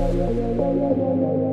わわわわわわ。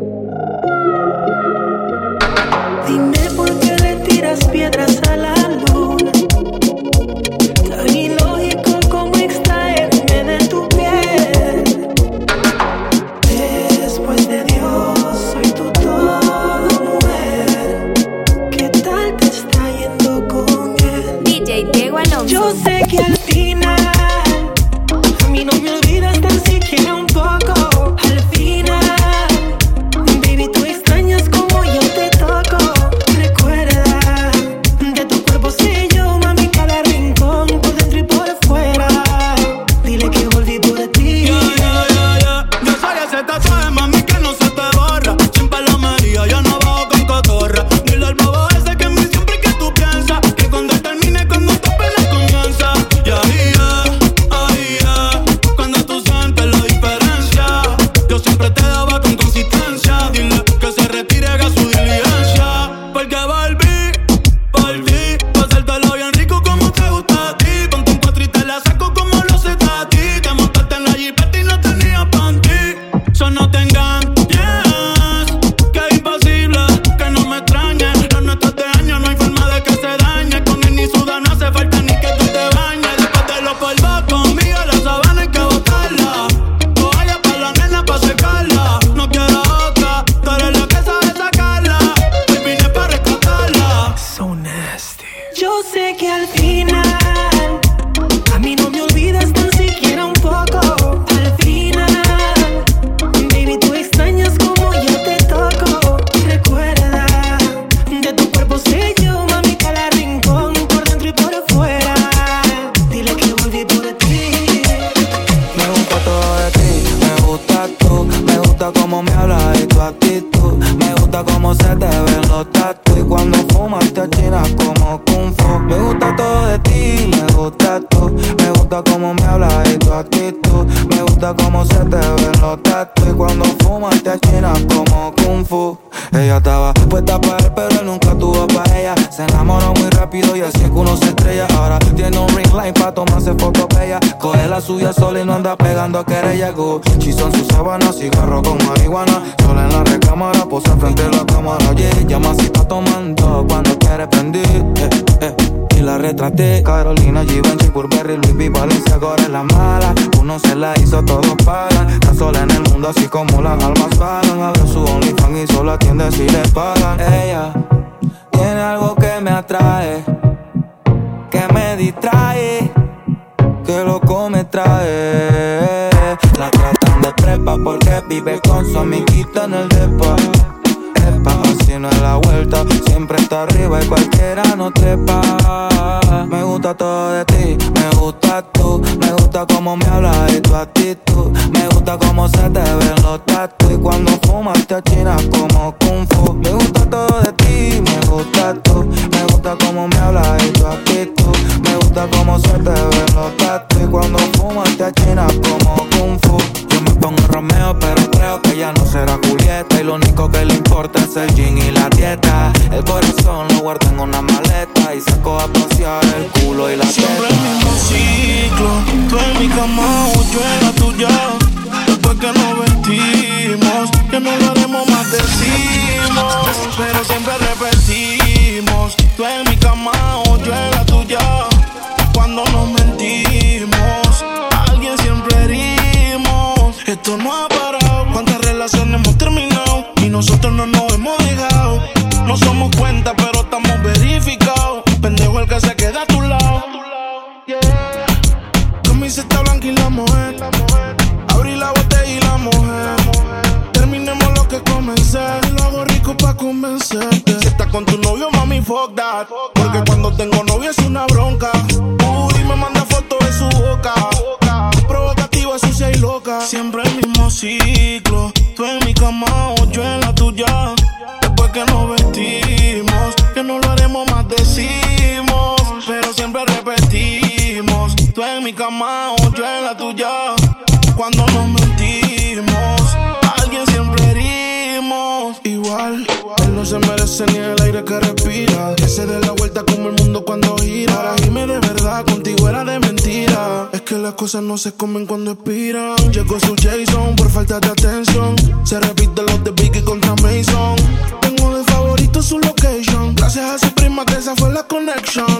Me gusta tú, me gusta cómo me hablas y tu actitud. Me gusta cómo se te ven los tatu y cuando fumas te achinas como kung fu. Ella estaba puesta para él, pero él nunca tuvo para ella. Se enamoró muy rápido y así es que uno se estrella. Ahora tiene un ring line para tomarse fotos bella. Coge la suya sola y no anda pegando a querella. Gucci son sus sábanas, cigarro con marihuana. Sola en la recámara, posa frente a la cámara. Oye, yeah. llama si está tomando cuando quiere prendir. Eh, eh y la retraté. Carolina, Givenchy, Burberry, Luis V, Valencia, es la mala. Uno se la hizo, todos pagan. Está sola en el mundo, así como las almas vagan. Abre su OnlyFans y solo atiende si le pagan. Ella tiene algo que me atrae, que me distrae, que loco me trae. La tratan de prepa porque vive con su amiguita en el depa. Epa tiene la vuelta, siempre está arriba y cualquiera no te para. Me me gusta todo de ti, me gusta tú, me gusta cómo me hablas y tu actitud, me gusta cómo se te ven los tatu. Y cuando fumas te achinas como kung fu. Me gusta todo de ti, me gusta tú, me gusta cómo me hablas y tu actitud, me gusta cómo se te ven los tatu. Y cuando fumas te achinas como kung fu. Yo me pongo Romeo, pero creo que ya no será Julieta. Y lo único que le importa es el jean y la dieta. El corazón lo guardo en una maleta y saco a pasear el culo. Siempre el mismo ciclo, tú en mi cama o yo en la tuya. Después que nos vestimos, que no lo haremos más decimos. Pero siempre repetimos, tú en mi cama o yo en la tuya. Cuando nos mentimos, alguien siempre herimos. Esto no ha parado, cuántas relaciones hemos terminado y nosotros no nos hemos dejado. No somos cuenta, pero cosas no se comen cuando expiran. Llegó su Jason por falta de atención. Se repite los de Biggie contra Mason. Tengo de favorito su location. Gracias a su prima que esa fue la connection.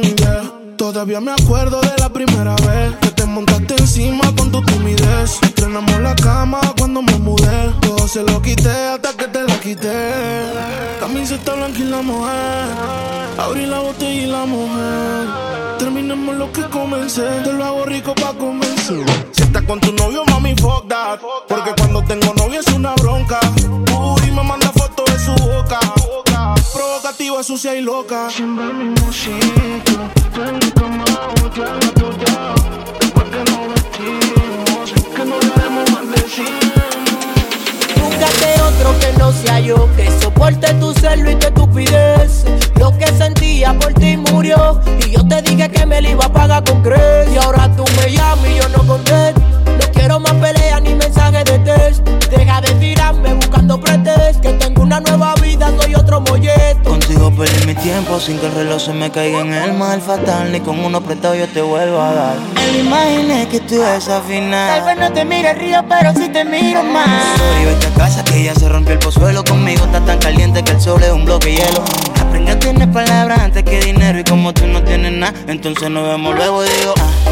Todavía me acuerdo de la primera vez que te montaste encima con tu timidez. Estrenamos la cama cuando me mudé. Todo se lo quité hasta que te la quité. Camiseta blanca y la mujer. Abrí la botella y la mujer. Terminemos lo que comencé. Te lo hago rico pa' Si estás con tu novio, mami, fuck that. Porque cuando tengo novio es una bronca. Uy, me manda fotos de su boca. Provocativa, sucia y loca. Siempre mismo sitio. Tengo que nos vestimos, que no debemos Búscate otro que no sea yo, que soporte tu celo y tu estupidez. Lo que sentía por ti murió, y yo te dije que me lo iba a pagar con crees. Y ahora tú me llamas y yo no contesto. Quiero más peleas ni mensajes de test. Deja de tirarme buscando pretextos. Que tengo una nueva vida, soy otro molleto. Contigo perdí mi tiempo sin que el reloj se me caiga en el mal fatal. Ni con uno prestado yo te vuelvo a dar. Me imaginé que tú ibas a final. Tal vez no te mire río, pero sí te miro más. Sorry, vete a casa que ya se rompió el pozuelo. Conmigo está tan caliente que el sol es un bloque de hielo. Aprende a tener palabras antes que dinero. Y como tú no tienes nada, entonces nos vemos luego y digo, ah,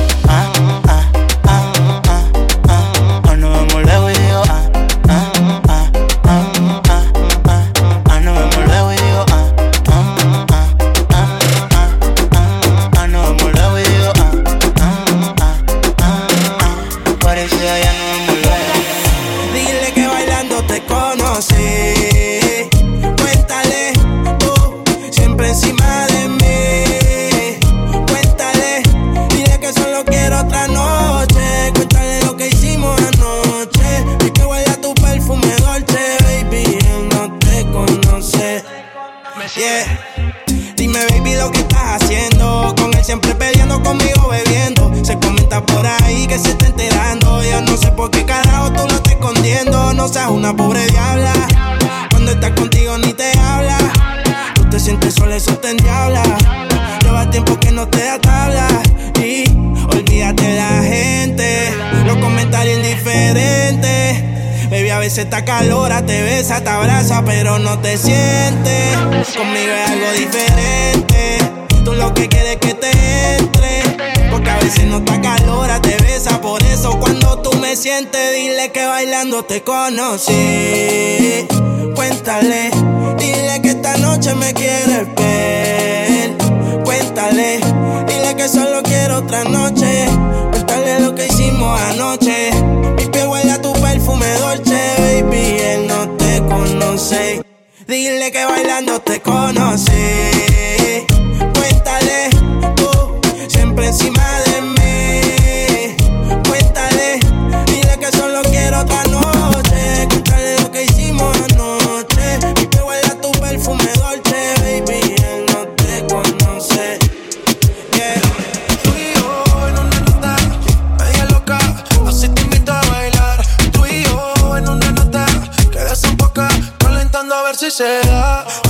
Calora, te besa, te abraza, pero no te sientes. Conmigo es algo diferente. Tú lo que quieres es que te entre. Porque a veces no está calora, te besa. Por eso cuando tú me sientes, dile que bailando te conocí. Cuéntale, dile que esta noche me quieres ver. Cuéntale, dile que solo quiero otra noche. Cuéntale lo que hicimos anoche. Perfume dolce, baby. Él no te conoce. Dile que bailando te conocí. Cuéntale, tú, siempre encima de si se da.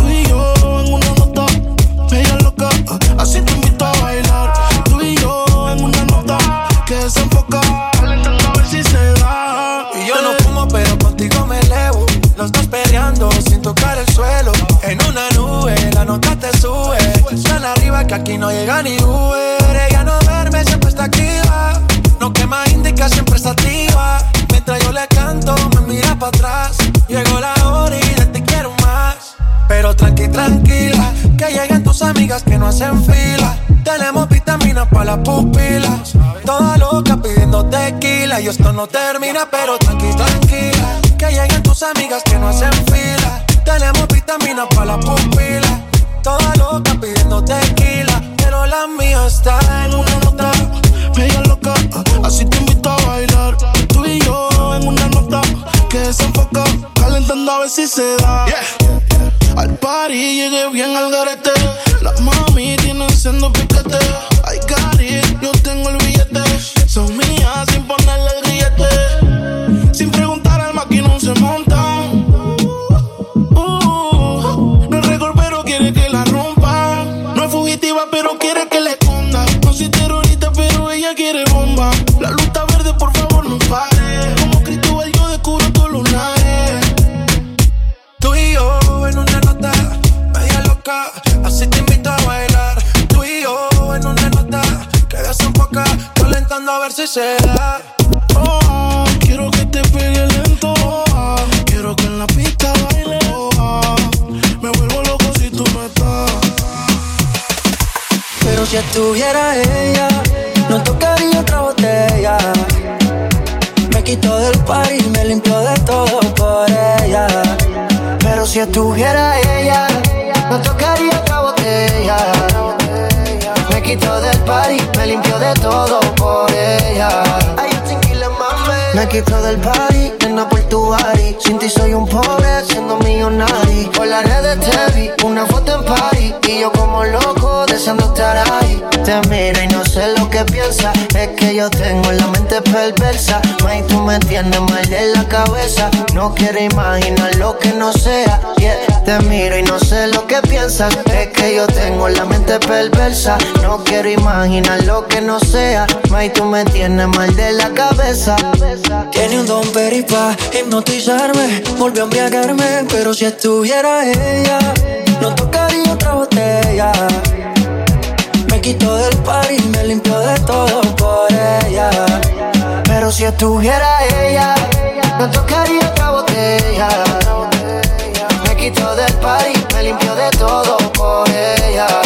Tequila. Y esto no termina, pero tranqui, tranquila. Que lleguen tus amigas que no hacen fila. Tenemos vitaminas para las pupilas. Toda loca pidiendo tequila. Pero la mía está en una nota. media loca, así te invito a bailar. Tú y yo en una nota que desenfoca, calentando a ver si se da. Al party llegué bien al garete. Las mami tienen siendo piquete. Yo tengo la mente perversa. May, tú me tienes mal de la cabeza. No quiero imaginar lo que no sea. Yeah. Te miro y no sé lo que piensas. Es que yo tengo la mente perversa. No quiero imaginar lo que no sea. May, tú me tienes mal de la cabeza. Tiene un don peripa hipnotizarme, volvió a embriagarme, pero si estuviera ella, no tocaría otra botella. Me quito del par y me limpio de todo por ella. Pero si estuviera ella, no tocaría otra botella. Me quito del par y me limpio de todo por ella.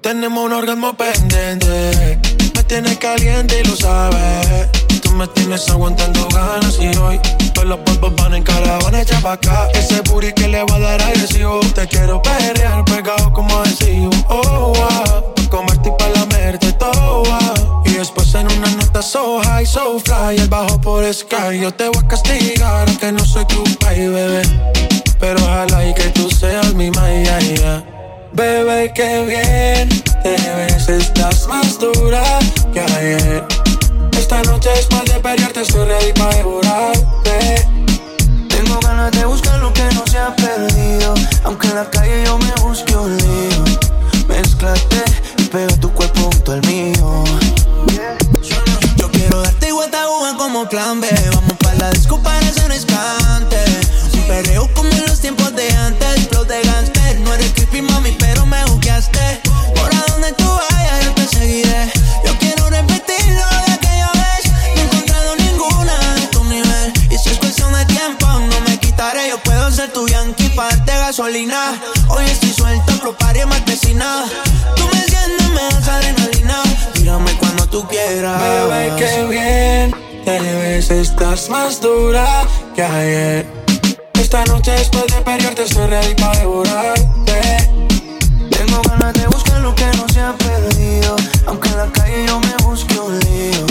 Tenemos un orgasmo pendiente. Me tienes caliente y lo sabes. Tú me tienes aguantando ganas y hoy todos los polvos van en caravana echa pa' acá. Ese booty que le va a dar agresivo. Te quiero perrear pegado como adhesivo. Oh, wow. Comerte y pa' lamerte todo. Y después en una nota so high, so fly. El bajo por sky. Yo te voy a castigar aunque no soy tu país, bebé. Pero ojalá y que tú seas mi maya, yeah. Bebé, qué bien te ves, estás más dura que ayer. Esta noche después de pelearte estoy ready para devorarte. Tengo ganas de buscar lo que no se ha perdido, aunque en la calle yo me busque un lío. Mezclate y tu cuerpo junto al mío. Yo quiero darte vuelta uva como plan B. Vamos para la disco para ese rescate. Que ayer. Esta noche después de pelearte estoy ready para devorarte. Tengo ganas de buscar lo que no se ha perdido. Aunque en la calle yo me busque un lío.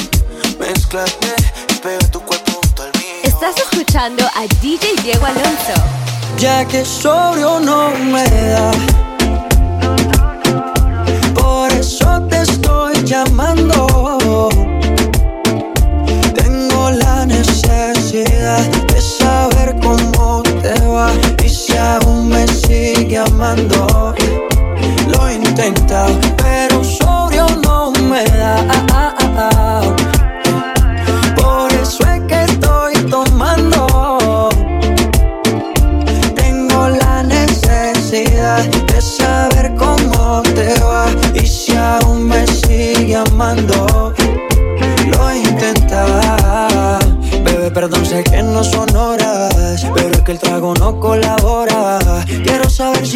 Mezclate y pega tu cuerpo junto al mío. Estás escuchando a DJ Diego Alonso. Ya que sobrio no me da. Por eso te estoy llamando. Tengo la necesidad sigue amando. Lo he intentado, pero sobrio no me da. Por eso es que estoy tomando. Tengo la necesidad de saber cómo te va y si aún me sigue amando. Lo intentaba, bebé, perdón, sé que no son horas, pero es que el trago no colabora.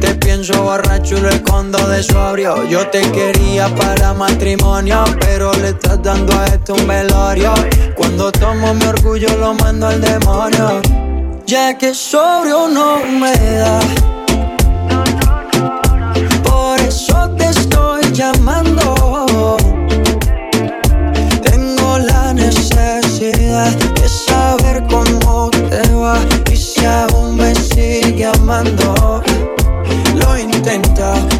Te pienso borracho y lo escondo de sobrio. Yo te quería para matrimonio, pero le estás dando a esto un velorio. Cuando tomo mi orgullo lo mando al demonio. Ya que sobrio no me da. Por eso te llamando. Tengo la necesidad de saber cómo te va y si aún me sigue amando. Lo intenta,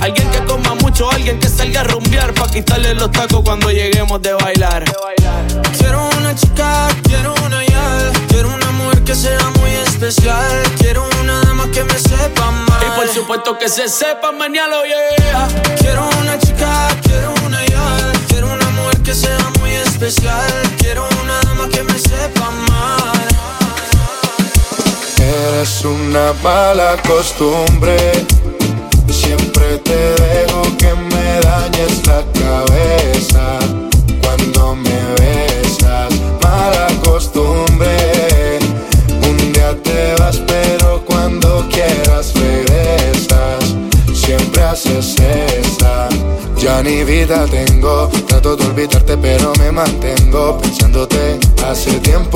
Alguien que coma mucho, alguien que salga a rumbear, pa' quitarle los tacos cuando lleguemos de bailar. Quiero una chica, quiero una ya. Quiero una mujer que sea muy especial. Quiero una dama que me sepa mal. Y por supuesto que se sepa mañana, yeah. Quiero una chica, quiero una ya. Quiero una mujer que sea muy especial. Quiero una dama que me sepa mal. Eres una mala costumbre. Te dejo que me dañes la cabeza cuando me besas. Mala costumbre. Un día te vas, pero cuando quieras regresas. Siempre haces esa. Ya ni vida tengo, trato de olvidarte pero me mantengo pensándote. Hace tiempo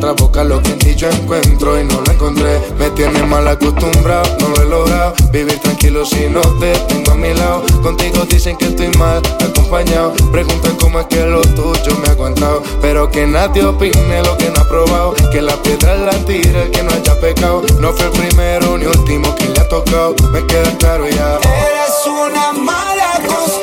otra boca lo que en ti yo encuentro y no lo encontré. Me tiene mal acostumbrado, no lo he logrado. Vivir tranquilo si no te tengo a mi lado. Contigo dicen que estoy mal acompañado. Preguntan cómo es que lo tuyo me ha aguantado. Pero que nadie opine lo que no ha probado. Que la piedra la tira el que no haya pecado. No fue el primero ni último que le ha tocado. Me queda claro ya. Eres una mala costumbre.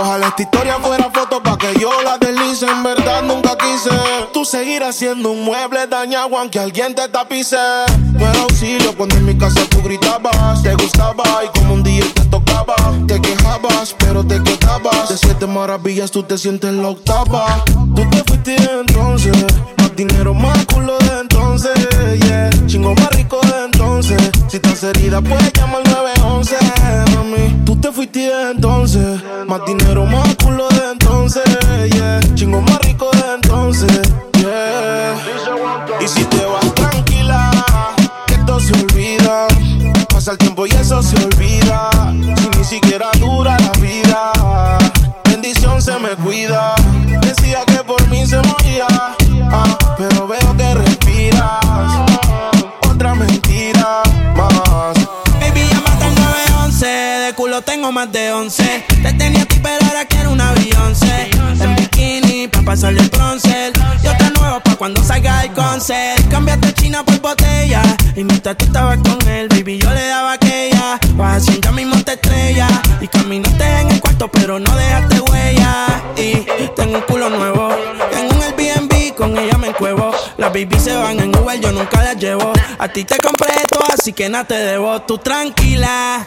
Ojalá esta historia fuera foto pa' que yo la deslice. En verdad nunca quise. Tú seguirás siendo un mueble dañado aunque alguien te tapice. No era auxilio cuando en mi casa tú gritabas. Te gustaba y como un día te tocaba. Te quejabas, pero te quedabas. De siete maravillas tú te sientes la octava. Tú te fuiste entonces. Dinero, más culo de entonces. Yeah. Chingo más rico de entonces. Si estás herida, puedes llamar al 911. Mami, tú te fuiste entonces. Más dinero, más culo de entonces. Yeah. Chingo más rico de entonces. Yeah. Y si te vas tranquila, que esto se olvida. Pasa el tiempo y eso se olvida. Si ni siquiera dura la vida. Bendición se me cuida. Decía que por mí se moría. Más de once. Te tenía a ti, pero ahora quiero una Beyoncé. En bikini, pa' pasarle el bronce. Y otra nueva pa' cuando salga el concert. Cambiaste China por botella. Y mientras tú estabas con él, baby, yo le daba aquella. Vas ya mismo te estrella. Y caminaste en el cuarto, pero no dejaste huella. Y tengo un culo nuevo. Tengo un Airbnb, con ella me encuevo. Las baby se van en Uber, yo nunca las llevo. A ti te compré esto, así que nada te debo. Tú tranquila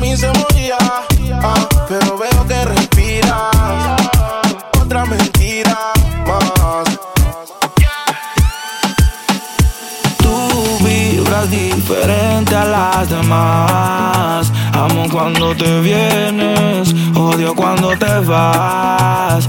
mí se moría. Ah, pero veo que respira. Otra mentira más. Tú vibras diferente a las demás. Amo cuando te vienes, odio cuando te vas.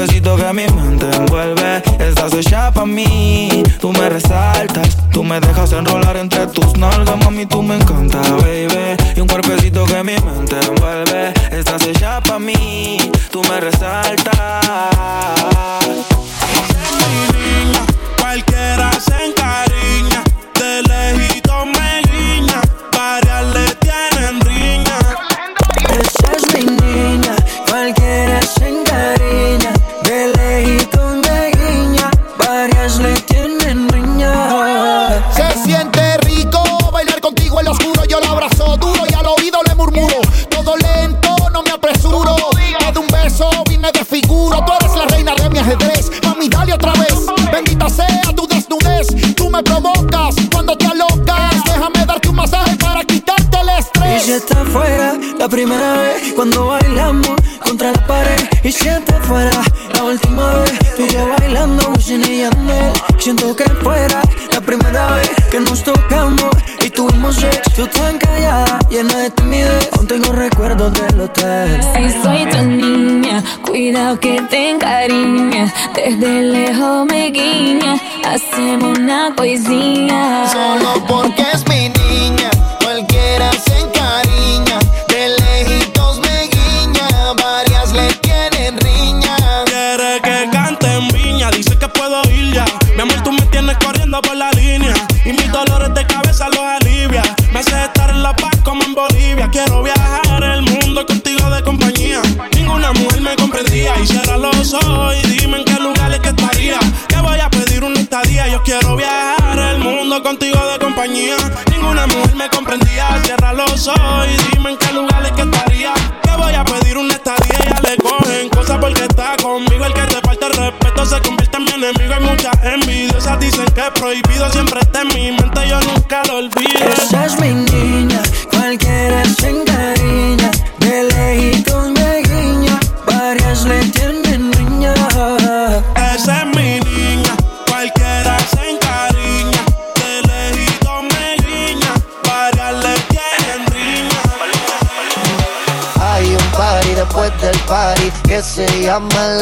Cuerpecito que mi mente envuelve. Estás hecha para mí, tú me resaltas. Tú me dejas enrolar entre tus nalgas, mami, tú me encanta, baby. Y un cuerpecito que mi mente envuelve. Estás hecha para mí, tú me resaltas. Cualquiera se encariña, de lejito pared. Y si está fuera la última vez tú yo bailando, buceneando. Siento que fuera la primera vez que nos tocamos y tuvimos sexo tan callada, llena de timidez. Aún tengo recuerdos del hotel. Si soy tu niña, cuidado que te encariña. Desde lejos me guiña, hacemos una coisinha.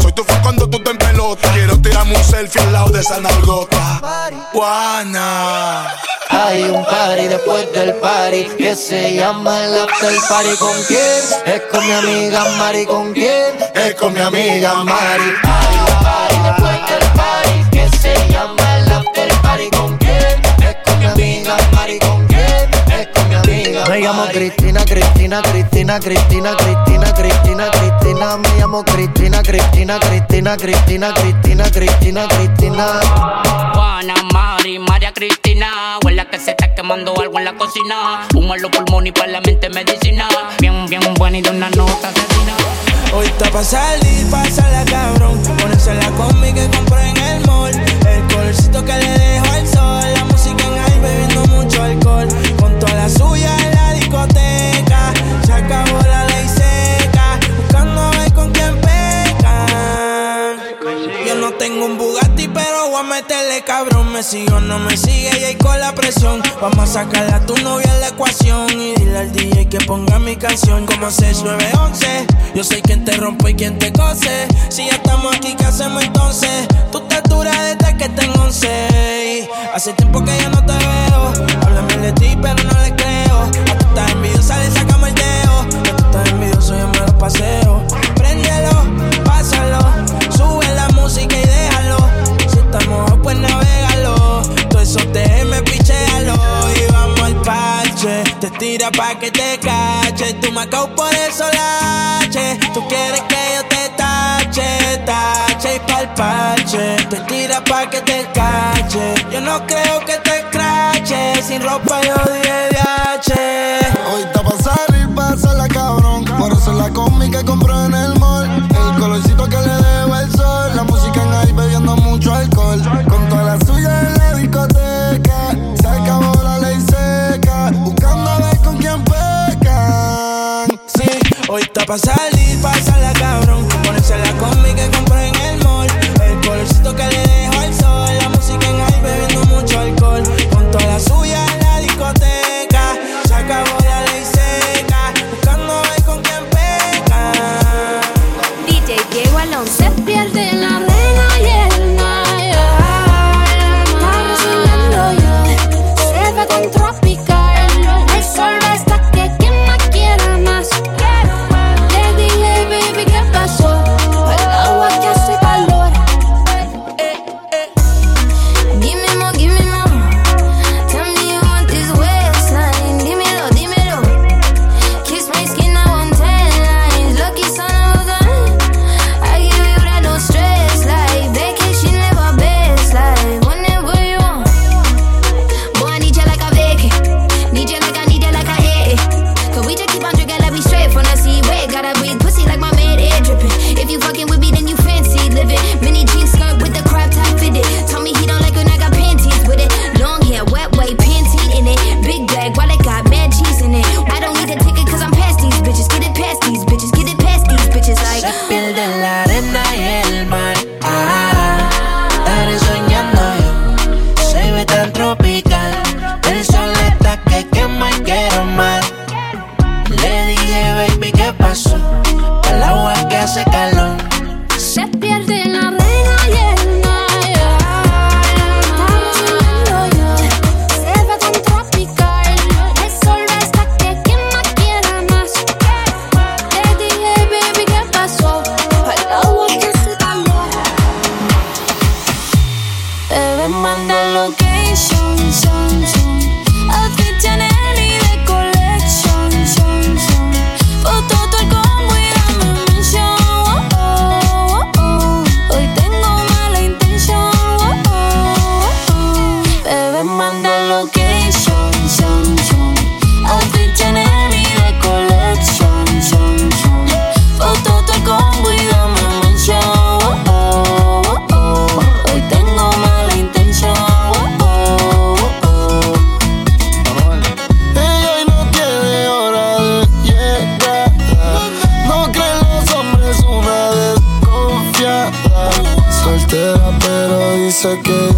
Soy tu fan cuando tú te en pelota. Quiero tirarme un selfie al lado de esa nalgota. Juana. Hay un party después del party que se llama el after party. ¿Con quién? Es con mi amiga Mari. ¿Con quién? Es con mi amiga Mari. Hay un party después del party que se llama Me llamo Cristina, Cristina, Cristina, Cristina, Cristina, Cristina, Cristina. Me llamo Cristina, Cristina, Cristina, Cristina, Cristina, Cristina, Cristina. Juana, Mari, María Cristina. Huele a que se está quemando algo en la cocina. Humo en los pulmones y para la mente medicina. Bien, bien buena y de una nota asesina. Hoy está pa' salir, pásala cabrón. Ponerse la combi que compré en el mall. El colorcito que le dejo al sol. La música en high bebiendo mucho alcohol. Con toda la suya la discoteca. Se acabó la ley seca. Buscando a ver con quién pecan. Yo no tengo un Bugatti, meterle cabrón. Me sigue o no me sigue y ahí con la presión. Vamos a sacarle a tu novia la ecuación. Y dile al DJ que ponga mi canción como 6911. Yo soy quien te rompe y quien te cose. Si ya estamos aquí, ¿qué hacemos entonces? Tú te duras desde que tengo 11. Hace tiempo que ya no te veo. Háblame de ti, pero no le creo. A tú estás envidiosa, Tira pa' que te cache. Tú me acabo por eso lache. Tú quieres que yo te tache, tache y pa'l parche. Te tira pa' que te cache. Yo no creo que te crache. Sin ropa yo dije. Hoy pa' salir, pásala cabrón. Ponerse la combi que compré en el mall. El colorcito que le dejo al sol. La música en high bebiendo mucho alcohol. Con toda la suya en la discoteca. Se acabó la ley seca. Buscando ver con quién peca. DJ Diego Alonso. Se pierde la again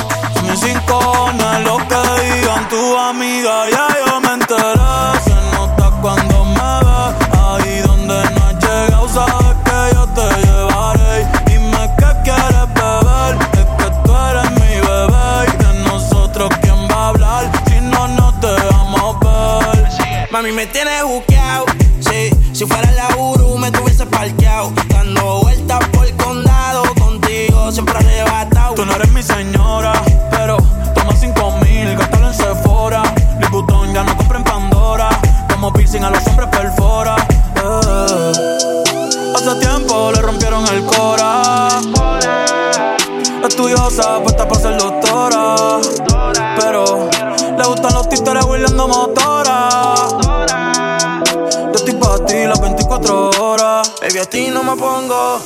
Si mis cinco no es lo que digan tu amiga Ya yo me enteré Se nota cuando me ves Ahí donde no has llegado Sabes que yo te llevaré Dime qué quieres beber Es que tú eres mi bebé Y de nosotros quién va a hablar Si no nos dejamos ver Mami, me tienes buqueado. Sí, si fuera la Uru, me tuviese parqueado. Dando vueltas por el condado. Contigo siempre arrebatado. Tú no eres mi señora, me pongo.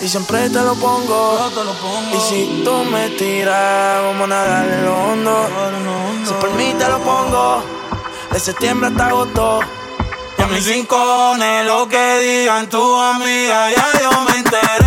Y siempre te lo pongo. Y si tú me tiras, vamos a nadar en lo hondo. Si por mí te lo pongo. De septiembre hasta agosto. Y a mis rincones, lo que digan tu amiga, ya yo me enteré.